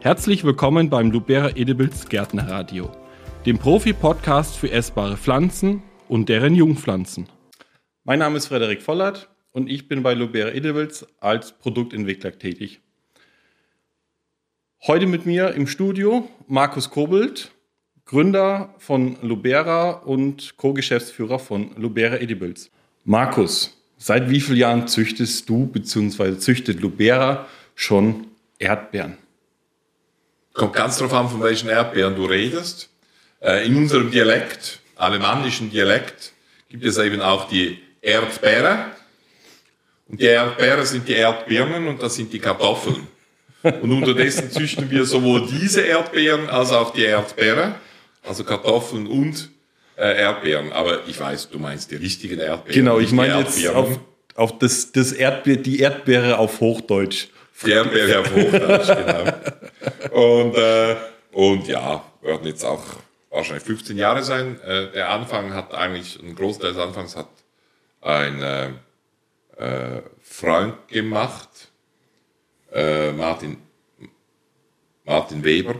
Herzlich willkommen beim Lubera Edibles Gärtnerradio, dem Profi-Podcast für essbare Pflanzen und deren Jungpflanzen. Mein Name ist Frederik Vollert und ich bin bei Lubera Edibles als Produktentwickler tätig. Heute mit mir im Studio Markus Kobelt, Gründer von Lubera und Co-Geschäftsführer von Lubera Edibles. Markus, seit wie vielen Jahren züchtest du bzw. züchtet Lubera schon Erdbeeren? Kommt ganz darauf an, von welchen Erdbeeren du redest. Äh, in unserem Dialekt, alemannischen Dialekt, gibt es eben auch die Erdbeere. Und die Erdbeere sind die Erdbirnen und das sind die Kartoffeln. Und unterdessen züchten wir sowohl diese Erdbeeren als auch die Erdbeere, also Kartoffeln und äh, Erdbeeren. Aber ich weiß, du meinst die richtigen Erdbeeren. Genau, ich meine jetzt auf, auf das, das Erdbeer, die Erdbeere auf Hochdeutsch. Die Erdbeere auf Hochdeutsch, genau. Und, äh, und ja, werden jetzt auch wahrscheinlich 15 Jahre sein. Äh, der Anfang hat eigentlich, ein Großteil des Anfangs hat ein äh, äh, Freund gemacht, äh, Martin, Martin Weber,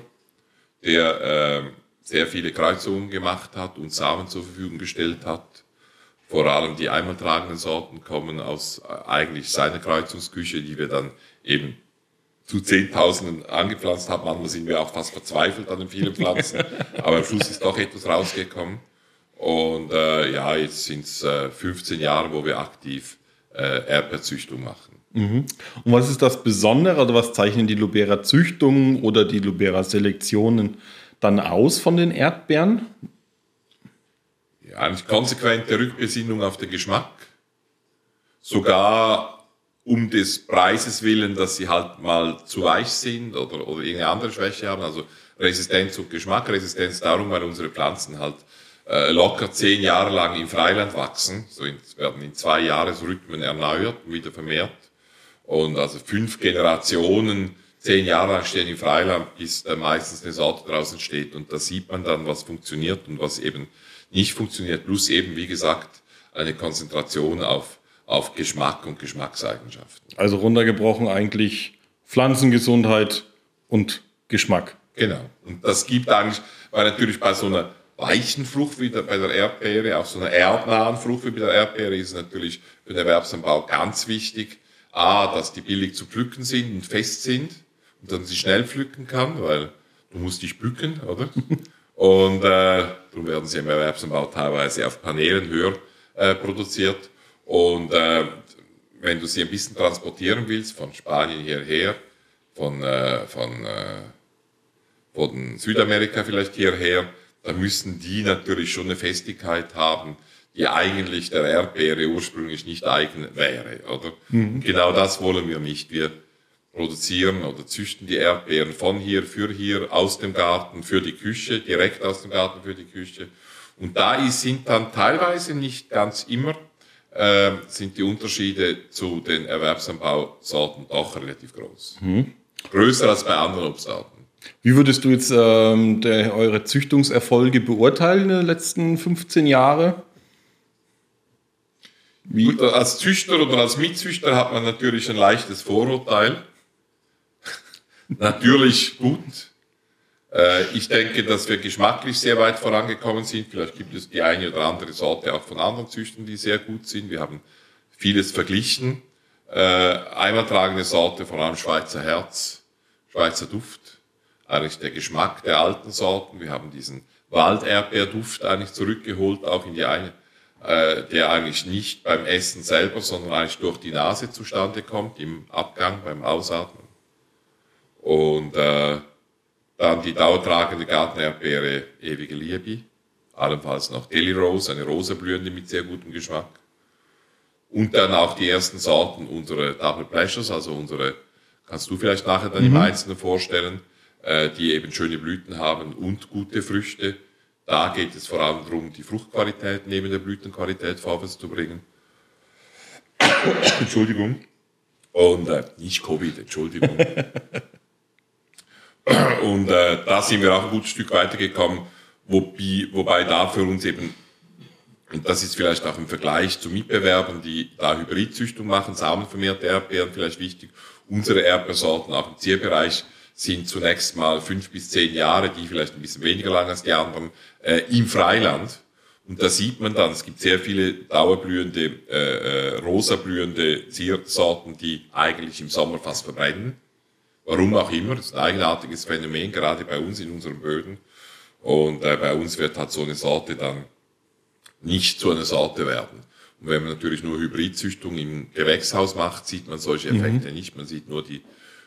der äh, sehr viele Kreuzungen gemacht hat und Samen zur Verfügung gestellt hat. Vor allem die einmaltragenden Sorten kommen aus äh, eigentlich seiner Kreuzungsküche, die wir dann eben zu Zehntausenden angepflanzt haben. Manchmal sind wir auch fast verzweifelt an den vielen Pflanzen, aber am Schluss ist doch etwas rausgekommen. Und äh, ja, jetzt sind es äh, 15 Jahre, wo wir aktiv äh, Erdbeerzüchtung machen. Mhm. Und was ist das Besondere oder was zeichnen die Lubera Züchtungen oder die Lubera Selektionen dann aus von den Erdbeeren? Ja, eigentlich konsequente Rückbesinnung auf den Geschmack. Sogar um des Preises willen, dass sie halt mal zu weich sind oder, oder irgendeine andere Schwäche haben. Also Resistenz zum Geschmack, Resistenz darum, weil unsere Pflanzen halt äh, locker zehn Jahre lang im Freiland wachsen. So in, werden in zwei Jahresrhythmen erneuert und wieder vermehrt. Und also fünf Generationen, zehn Jahre lang stehen im Freiland, bis da meistens eine Sorte draußen steht. Und da sieht man dann, was funktioniert und was eben nicht funktioniert. Plus eben, wie gesagt, eine Konzentration auf, auf Geschmack und Geschmackseigenschaften. Also runtergebrochen eigentlich Pflanzengesundheit und Geschmack. Genau. Und das gibt eigentlich, weil natürlich bei so einer weichen Frucht wie bei der Erdbeere, auch so einer erdnahen Frucht wie bei der Erdbeere ist natürlich für den Erwerbsanbau ganz wichtig, A, dass die billig zu pflücken sind und fest sind und man sie schnell pflücken kann, weil du musst dich bücken, oder? Und äh, darum werden sie im Erwerbsanbau teilweise auf Paneelen höher äh, produziert. Und äh, wenn du sie ein bisschen transportieren willst, von Spanien hierher, von, äh, von, äh, von Südamerika vielleicht hierher, dann müssen die natürlich schon eine Festigkeit haben, die eigentlich der Erdbeere ursprünglich nicht eigen wäre, oder? Mhm. Genau das wollen wir nicht. Wir produzieren oder züchten die Erdbeeren von hier, für hier, aus dem Garten, für die Küche, direkt aus dem Garten für die Küche. Und da sind dann teilweise nicht ganz immer, äh, sind die Unterschiede zu den Erwerbsanbausorten doch relativ groß. Mhm. Größer als bei anderen Obstsorten. Wie würdest du jetzt ähm, der, eure Züchtungserfolge beurteilen in den letzten 15 Jahren? Wie? Gut, als Züchter oder als Mitzüchter hat man natürlich ein leichtes Vorurteil. natürlich gut. Äh, ich denke, dass wir geschmacklich sehr weit vorangekommen sind. Vielleicht gibt es die eine oder andere Sorte auch von anderen Züchtern, die sehr gut sind. Wir haben vieles verglichen. Äh, einmal tragende Sorte, vor allem Schweizer Herz, Schweizer Duft. Eigentlich der Geschmack der alten Sorten. Wir haben diesen Walderdbeerduft eigentlich zurückgeholt, auch in die eine äh, der eigentlich nicht beim Essen selber, sondern eigentlich durch die Nase zustande kommt, im Abgang, beim Ausatmen. Und äh, dann die dauertragende Gartenerdbeere Ewige Liebe, allenfalls noch Daily Rose, eine rosablühende mit sehr gutem Geschmack. Und dann auch die ersten Sorten unserer Double Pleasures, also unsere, kannst du vielleicht nachher dann mhm. im Einzelnen vorstellen, äh, die eben schöne Blüten haben und gute Früchte da geht es vor allem darum, die Fruchtqualität neben der Blütenqualität vorwärts zu bringen. Entschuldigung. Und äh, nicht Covid, Entschuldigung. und äh, da sind wir auch ein gutes Stück weitergekommen, wobei, wobei da für uns eben, und das ist vielleicht auch im Vergleich zu Mitbewerbern, die da Hybridzüchtung machen, samenvermehrte Erdbeeren vielleicht wichtig, unsere Erdbeersorten auch im Zierbereich sind zunächst mal fünf bis zehn Jahre, die vielleicht ein bisschen weniger lang als die anderen, äh, im Freiland. Und da sieht man dann, es gibt sehr viele dauerblühende, äh, äh, rosa blühende Ziersorten, die eigentlich im Sommer fast verbrennen. Warum auch immer, das ist ein eigenartiges Phänomen, gerade bei uns in unseren Böden. Und äh, bei uns wird halt so eine Sorte dann nicht zu einer Sorte werden. Und wenn man natürlich nur Hybridzüchtung im Gewächshaus macht, sieht man solche Effekte mhm. nicht. Man sieht nur die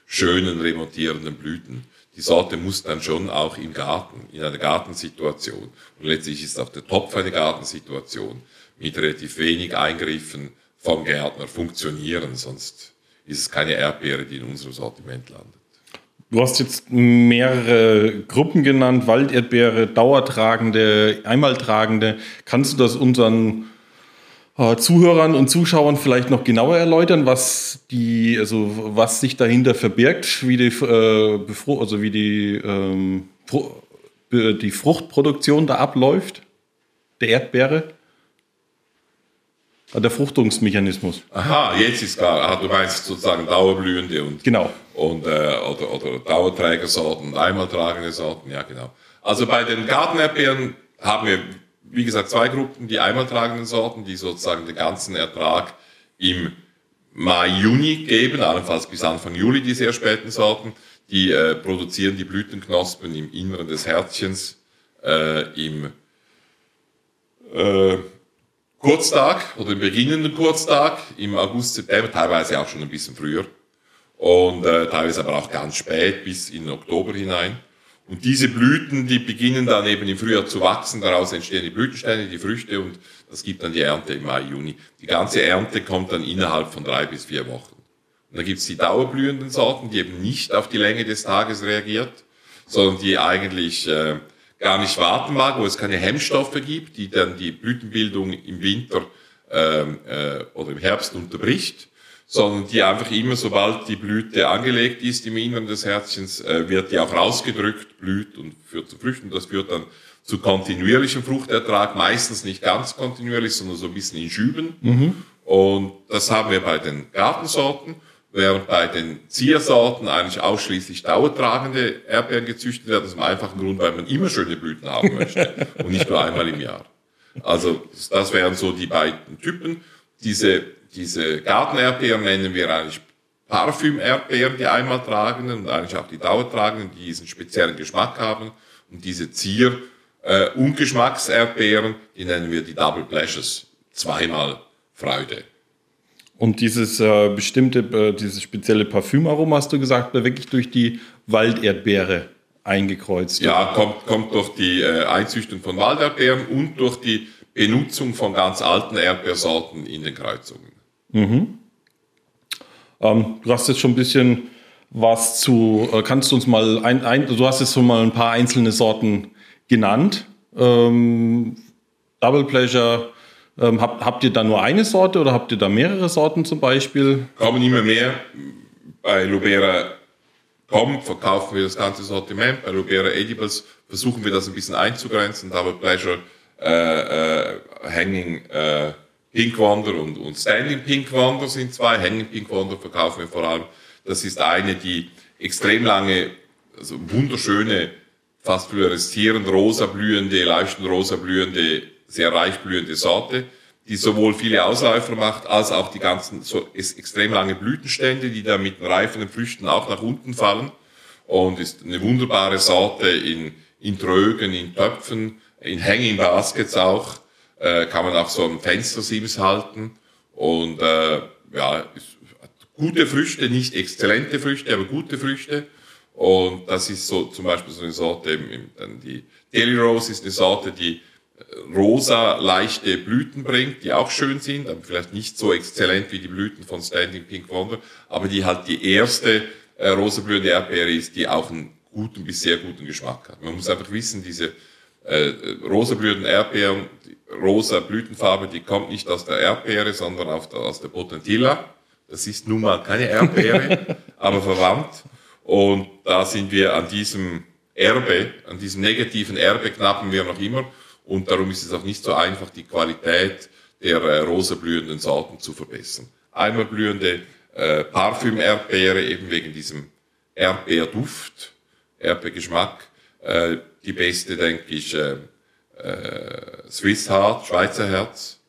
schönen remontierenden Blüten. Die Sorte muss dann schon auch im Garten, in einer Gartensituation, und letztlich ist auch der Topf eine Gartensituation, mit relativ wenig Eingriffen vom Gärtner funktionieren, sonst ist es keine Erdbeere, die in unserem Sortiment landet. Du hast jetzt mehrere Gruppen genannt, Walderdbeere, Dauertragende, Einmaltragende. Kannst du das unseren äh, Zuhörern und Zuschauern vielleicht noch genauer erläutern, was die, also was sich dahinter verbirgt, wie die, äh, also wie die, ähm, die Fruchtproduktion da abläuft, der Erdbeere? Der Fruchtungsmechanismus. Aha, jetzt ist klar. Ah, du meinst sozusagen Dauerblühende und, genau. und äh, oder, oder Dauerträgersorten und einmaltragende Sorten, ja genau. Also bei den Gartenerdbeeren haben wir wie gesagt, zwei Gruppen, die einmal tragenden Sorten, die sozusagen den ganzen Ertrag im Mai, Juni geben, allenfalls bis Anfang Juli die sehr späten Sorten, die äh, produzieren die Blütenknospen im Inneren des Herzchens, äh, im äh, Kurztag oder im beginnenden Kurztag, im August, September, teilweise auch schon ein bisschen früher und äh, teilweise aber auch ganz spät bis in Oktober hinein. Und diese Blüten, die beginnen dann eben im Frühjahr zu wachsen, daraus entstehen die Blütensteine, die Früchte und das gibt dann die Ernte im Mai, Juni. Die ganze Ernte kommt dann innerhalb von drei bis vier Wochen. Und dann gibt's die dauerblühenden Sorten, die eben nicht auf die Länge des Tages reagiert, sondern die eigentlich äh, gar nicht warten mag, wo es keine Hemmstoffe gibt, die dann die Blütenbildung im Winter ähm, äh, oder im Herbst unterbricht sondern die einfach immer, sobald die Blüte angelegt ist im Inneren des Herzchens, äh, wird die auch rausgedrückt, blüht und führt zu Früchten. Das führt dann zu kontinuierlichem Fruchtertrag, meistens nicht ganz kontinuierlich, sondern so ein bisschen in Schüben. Mhm. Und das haben wir bei den Gartensorten, während bei den Ziersorten eigentlich ausschließlich dauertragende Erdbeeren gezüchtet werden, aus dem einfachen Grund, weil man immer schöne Blüten haben möchte und nicht nur einmal im Jahr. Also das wären so die beiden Typen. Diese diese Gartenerdbeeren nennen wir eigentlich Parfüm-Erdbeeren, die einmal tragenden und eigentlich auch die Dauertragenden, die diesen speziellen Geschmack haben. Und diese Zier- äh, Ungeschmackserdbeeren, die nennen wir die Double Pleasures, zweimal Freude. Und dieses äh, bestimmte, äh, dieses spezielle Parfümaroma, hast du gesagt, wird wirklich durch die Walderdbeere eingekreuzt. Ja, kommt, kommt durch die äh, Einzüchtung von Walderdbeeren und durch die Benutzung von ganz alten Erdbeersorten in den Kreuzungen. Mhm. Ähm, du hast jetzt schon ein bisschen was zu, äh, kannst du uns mal ein, ein, du hast jetzt schon mal ein paar einzelne Sorten genannt. Ähm, Double Pleasure, ähm, habt, habt ihr da nur eine Sorte oder habt ihr da mehrere Sorten zum Beispiel? Kommen immer mehr. Bei Lubera Com verkaufen wir das ganze Sortiment. Bei Lubera Edibles versuchen wir das ein bisschen einzugrenzen. Double Pleasure, äh, äh, Hanging, äh, Pink Wonder und, und Standing Pink Wonder sind zwei. Hanging Pink Wonder verkaufen wir vor allem. Das ist eine, die extrem lange, also wunderschöne, fast fluoreszierend rosa blühende, leuchtend rosa blühende, sehr reich blühende Sorte, die sowohl viele Ausläufer macht, als auch die ganzen so extrem lange Blütenstände, die da mit den reifenden Früchten auch nach unten fallen. Und ist eine wunderbare Sorte in, in Trögen, in Töpfen, in Hanging Baskets auch äh, kann man auch so ein Fenstersims halten und äh, ja, gute Früchte, nicht exzellente Früchte, aber gute Früchte. Und das ist so zum Beispiel so eine Sorte, dann die Daily Rose ist eine Sorte, die rosa, leichte Blüten bringt, die auch schön sind, aber vielleicht nicht so exzellent wie die Blüten von Standing Pink Wonder, aber die halt die erste äh, rosa blühende Erdbeere ist, die auch einen guten bis sehr guten Geschmack hat. Man muss einfach wissen, diese äh, rosa blühenden Erdbeeren, rosa Blütenfarbe, die kommt nicht aus der Erdbeere, sondern der, aus der Potentilla. Das ist nun mal keine Erdbeere, aber verwandt. Und da sind wir an diesem Erbe, an diesem negativen Erbe knappen wir noch immer. Und darum ist es auch nicht so einfach, die Qualität der äh, rosa blühenden Sorten zu verbessern. Einmal blühende äh, Parfüm-Erdbeere, eben wegen diesem Erdbeerduft, Erdbeergeschmack. Äh, die beste, denke ich, äh, äh, Swiss Heart, Schweizer Herz.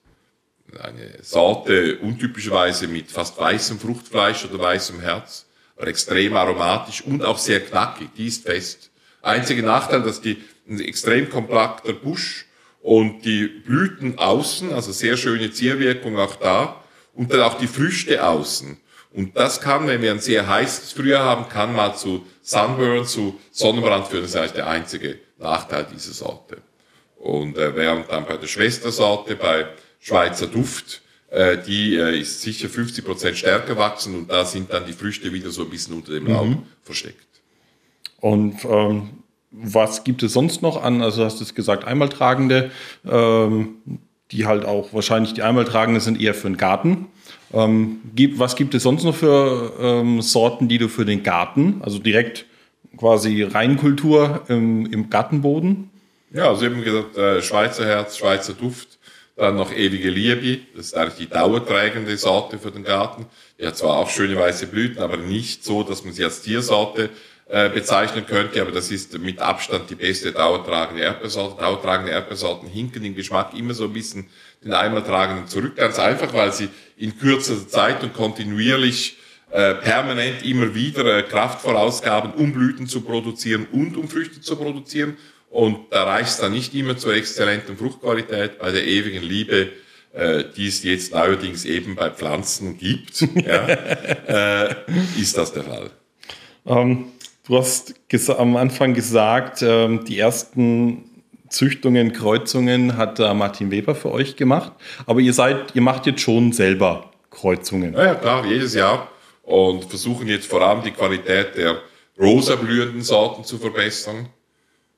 Eine Sorte untypischerweise mit fast weißem Fruchtfleisch oder weißem Herz, aber extrem aromatisch und auch sehr knackig. Die ist fest. Einziger Nachteil, dass die ein extrem kompakter Busch und die Blüten außen, also sehr schöne Zierwirkung auch da und dann auch die Früchte außen. Und das kann, wenn wir ein sehr heißes Frühjahr haben, kann mal zu Sunburn, zu Sonnenbrand führen. Das ist eigentlich der einzige Nachteil dieser Sorte. Und äh, während dann bei der Schwestersorte, bei Schweizer Duft, äh, die äh, ist sicher 50 Prozent stärker wachsen und da sind dann die Früchte wieder so ein bisschen unter dem Laub mhm. versteckt. Und ähm, was gibt es sonst noch an? Also hast du es gesagt, Einmaltragende, ähm, die halt auch wahrscheinlich die Einmaltragende sind eher für den Garten. Ähm, gibt, was gibt es sonst noch für ähm, Sorten, die du für den Garten, also direkt quasi Reinkultur im, im Gartenboden? Ja, also eben gesagt, äh, Schweizer Herz, Schweizer Duft, dann noch ewige Liebe, das ist eigentlich die dauerträgende Sorte für den Garten. Die hat zwar auch schöne weiße Blüten, aber nicht so, dass man sie als Tiersorte bezeichnen könnte, aber das ist mit Abstand die beste dauertragende Erdbeersorte. Dauertragende Erdbeersorten hinken im Geschmack immer so ein bisschen den Einmaltragenden zurück, ganz einfach, weil sie in kürzer Zeit und kontinuierlich äh, permanent immer wieder äh, Kraft vorausgaben, um Blüten zu produzieren und um Früchte zu produzieren. Und da reicht es dann nicht immer zur exzellenten Fruchtqualität, bei der ewigen Liebe, äh, die es jetzt neuerdings eben bei Pflanzen gibt, ja, äh, ist das der Fall. Ähm, du hast am Anfang gesagt, ähm, die ersten Züchtungen, Kreuzungen hat da Martin Weber für euch gemacht. Aber ihr seid, ihr macht jetzt schon selber Kreuzungen. Ja, ja klar, jedes Jahr. Und versuchen jetzt vor allem die Qualität der rosa blühenden Sorten zu verbessern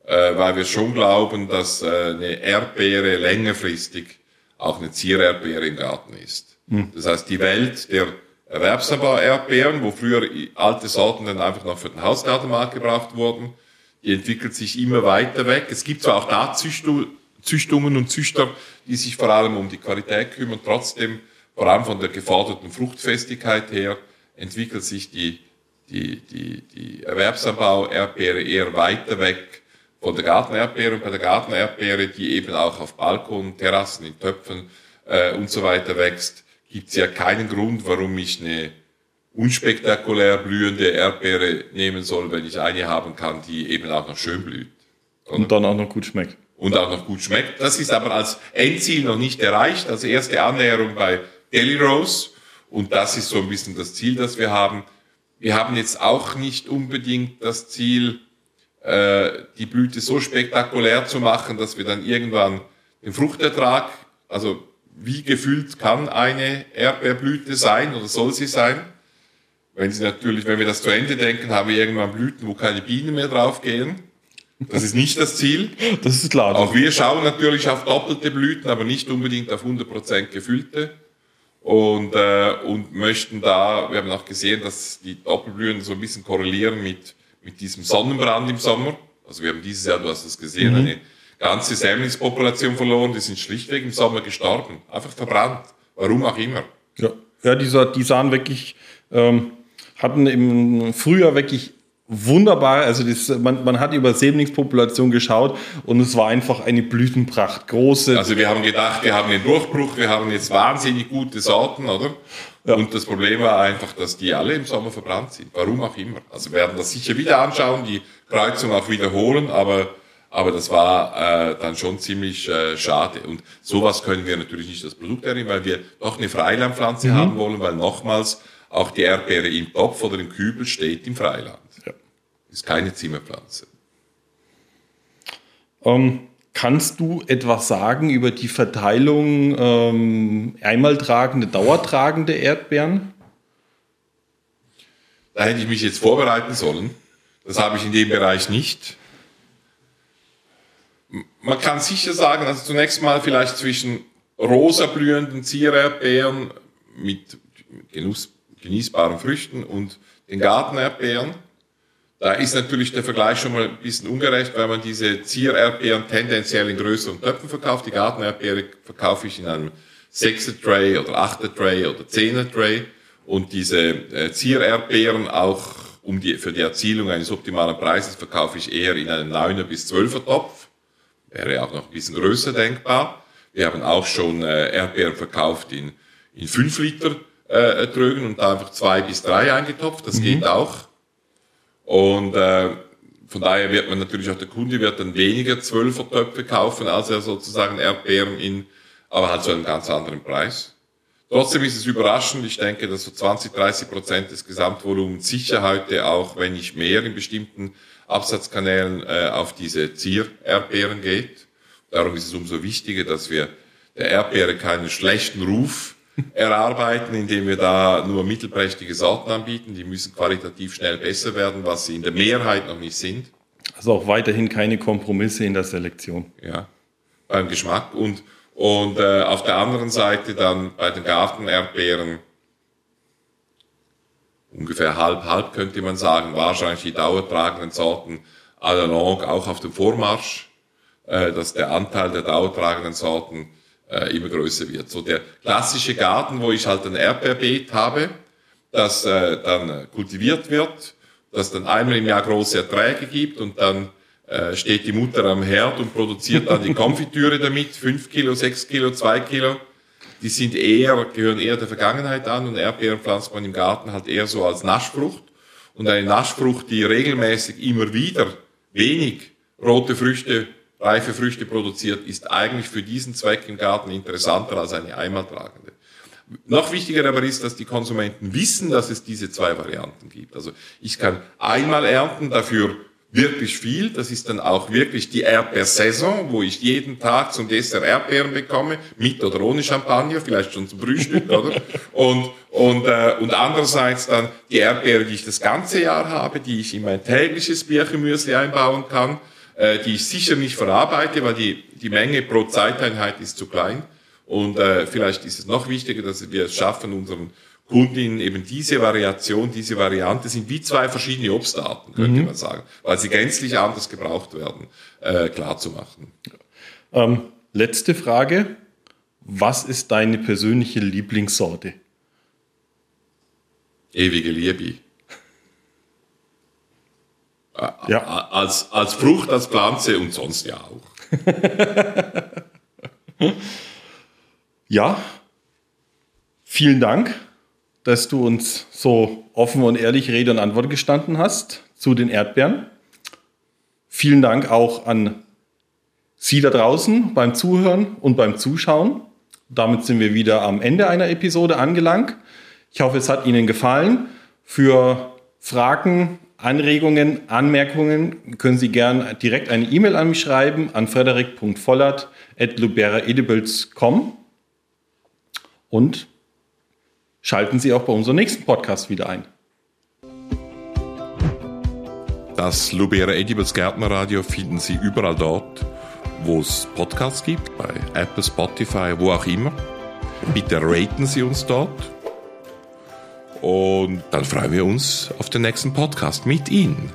äh, weil wir schon glauben, dass äh, eine Erdbeere längerfristig auch eine Ziererdbeere im Garten ist. Mhm. Das heißt, die Welt der Erwerbsanbau-Erdbeeren, wo früher alte Sorten dann einfach noch für den Hausgartenmarkt gebraucht wurden, die entwickelt sich immer weiter weg. Es gibt zwar auch da Züchtungen und Züchter, die sich vor allem um die Qualität kümmern, trotzdem, vor allem von der geforderten Fruchtfestigkeit her, entwickelt sich die, die, die, die Erwerbsanbau-Erdbeere eher weiter weg von der Gartenerdbeere und bei der Gartenerdbeere, die eben auch auf Balkon, Terrassen, in Töpfen äh, und so weiter wächst, gibt es ja keinen Grund, warum ich eine unspektakulär blühende Erdbeere nehmen soll, wenn ich eine haben kann, die eben auch noch schön blüht. Oder? Und dann auch noch gut schmeckt. Und auch noch gut schmeckt. Das ist aber als Endziel noch nicht erreicht. Also erste Annäherung bei Deli Rose. Und das ist so ein bisschen das Ziel, das wir haben. Wir haben jetzt auch nicht unbedingt das Ziel, äh, die Blüte so spektakulär zu machen, dass wir dann irgendwann den Fruchtertrag, also wie gefüllt kann eine Erdbeerblüte sein oder soll sie sein? Wenn sie natürlich, wenn wir das zu Ende denken, haben wir irgendwann Blüten, wo keine Bienen mehr draufgehen. Das ist nicht das Ziel. Das ist klar. Auch wir schauen natürlich auf doppelte Blüten, aber nicht unbedingt auf 100% gefüllte. Und, äh, und möchten da, wir haben auch gesehen, dass die Doppelblühen so ein bisschen korrelieren mit mit diesem Sonnenbrand im Sommer. Also wir haben dieses Jahr, du hast es gesehen, mhm. eine ganze Sämlingspopulation verloren. Die sind schlichtweg im Sommer gestorben. Einfach verbrannt. Warum auch immer. Ja, ja die, die sahen wirklich, ähm, hatten im Frühjahr wirklich wunderbar, also das, man, man hat über Sämlingspopulation geschaut und es war einfach eine Blütenpracht, große. Also wir haben gedacht, wir haben einen Durchbruch, wir haben jetzt wahnsinnig gute Sorten, oder? Ja. Und das Problem war einfach, dass die alle im Sommer verbrannt sind. Warum auch immer. Also wir werden das sicher wieder anschauen, die Kreuzung auch wiederholen, aber, aber das war äh, dann schon ziemlich äh, schade. Und sowas können wir natürlich nicht als Produkt ernehmen, weil wir doch eine Freilandpflanze mhm. haben wollen, weil nochmals auch die Erdbeere im Topf oder im Kübel steht im Freiland. Ja. Ist keine Zimmerpflanze. Um ähm, Kannst du etwas sagen über die Verteilung ähm, einmal tragende, dauertragende Erdbeeren? Da hätte ich mich jetzt vorbereiten sollen. Das habe ich in dem Bereich nicht. Man kann sicher sagen, also zunächst mal vielleicht zwischen rosa blühenden Ziererdbeeren mit Genuss, genießbaren Früchten und den Gartenerdbeeren da ist natürlich der Vergleich schon mal ein bisschen ungerecht, weil man diese Ziererdbeeren tendenziell in größeren Töpfen verkauft. Die Gartenerdbeere verkaufe ich in einem 6er Tray oder 8er Tray oder 10er Tray. Und diese äh, Ziererdbeeren auch um die, für die Erzielung eines optimalen Preises verkaufe ich eher in einen 9er bis 12er Topf. Wäre auch noch ein bisschen größer denkbar. Wir haben auch schon äh, Erdbeeren verkauft in, in 5 Liter äh, Trögen und da einfach zwei bis drei eingetopft. Das mhm. geht auch. Und äh, von daher wird man natürlich auch der Kunde wird dann weniger Zwölfer-Töpfe kaufen, als er sozusagen Erdbeeren in, aber halt zu einem ganz anderen Preis. Trotzdem ist es überraschend. Ich denke, dass so 20, 30 Prozent des Gesamtvolumens sicher heute auch, wenn nicht mehr in bestimmten Absatzkanälen äh, auf diese Zier-Erdbeeren geht. Darum ist es umso wichtiger, dass wir der Erdbeere keinen schlechten Ruf erarbeiten, indem wir da nur mittelprächtige Sorten anbieten. Die müssen qualitativ schnell besser werden, was sie in der Mehrheit noch nicht sind. Also auch weiterhin keine Kompromisse in der Selektion. Ja, beim Geschmack und und äh, auf der anderen Seite dann bei den Gartenerdbeeren ungefähr halb halb könnte man sagen, wahrscheinlich die dauertragenden Sorten à la longue auch auf dem Vormarsch, äh, dass der Anteil der dauertragenden Sorten äh, immer größer wird. So der klassische Garten, wo ich halt ein Erdbeerbeet habe, das äh, dann kultiviert wird, das dann einmal im Jahr große Erträge gibt und dann äh, steht die Mutter am Herd und produziert dann die Konfitüre damit, fünf Kilo, sechs Kilo, zwei Kilo. Die sind eher, gehören eher der Vergangenheit an und Erdbeeren pflanzt man im Garten halt eher so als Naschfrucht. Und eine Naschfrucht, die regelmäßig immer wieder wenig rote Früchte, reife Früchte produziert, ist eigentlich für diesen Zweck im Garten interessanter als eine einmaltragende. Noch wichtiger aber ist, dass die Konsumenten wissen, dass es diese zwei Varianten gibt. Also ich kann einmal ernten, dafür wirklich viel. Das ist dann auch wirklich die Erdbeersaison, wo ich jeden Tag zum Dessert Erdbeeren bekomme, mit oder ohne Champagner, vielleicht schon zum Frühstück, oder? Und, und, äh, und andererseits dann die Erdbeere, die ich das ganze Jahr habe, die ich in mein tägliches Birchenmüsli einbauen kann, äh, die ich sicher nicht verarbeite, weil die, die Menge pro Zeiteinheit ist zu klein. Und äh, vielleicht ist es noch wichtiger, dass wir es schaffen, unseren Kundinnen eben diese Variation, diese Variante sind wie zwei verschiedene Obstarten, könnte mhm. man sagen, weil sie gänzlich anders gebraucht werden, äh, klar zu machen. Ähm, letzte Frage. Was ist deine persönliche Lieblingssorte? Ewige Liebe. ja. Als, als Frucht, als Pflanze und sonst ja auch. ja, vielen Dank dass du uns so offen und ehrlich Rede und Antwort gestanden hast zu den Erdbeeren. Vielen Dank auch an Sie da draußen beim Zuhören und beim Zuschauen. Damit sind wir wieder am Ende einer Episode angelangt. Ich hoffe, es hat Ihnen gefallen. Für Fragen, Anregungen, Anmerkungen können Sie gerne direkt eine E-Mail an mich schreiben an frederik.vollert.luberaedibles.com. Und Schalten Sie auch bei unserem nächsten Podcast wieder ein. Das Lubera Edibles Gärtnerradio finden Sie überall dort, wo es Podcasts gibt, bei Apple, Spotify, wo auch immer. Bitte raten Sie uns dort. Und dann freuen wir uns auf den nächsten Podcast mit Ihnen.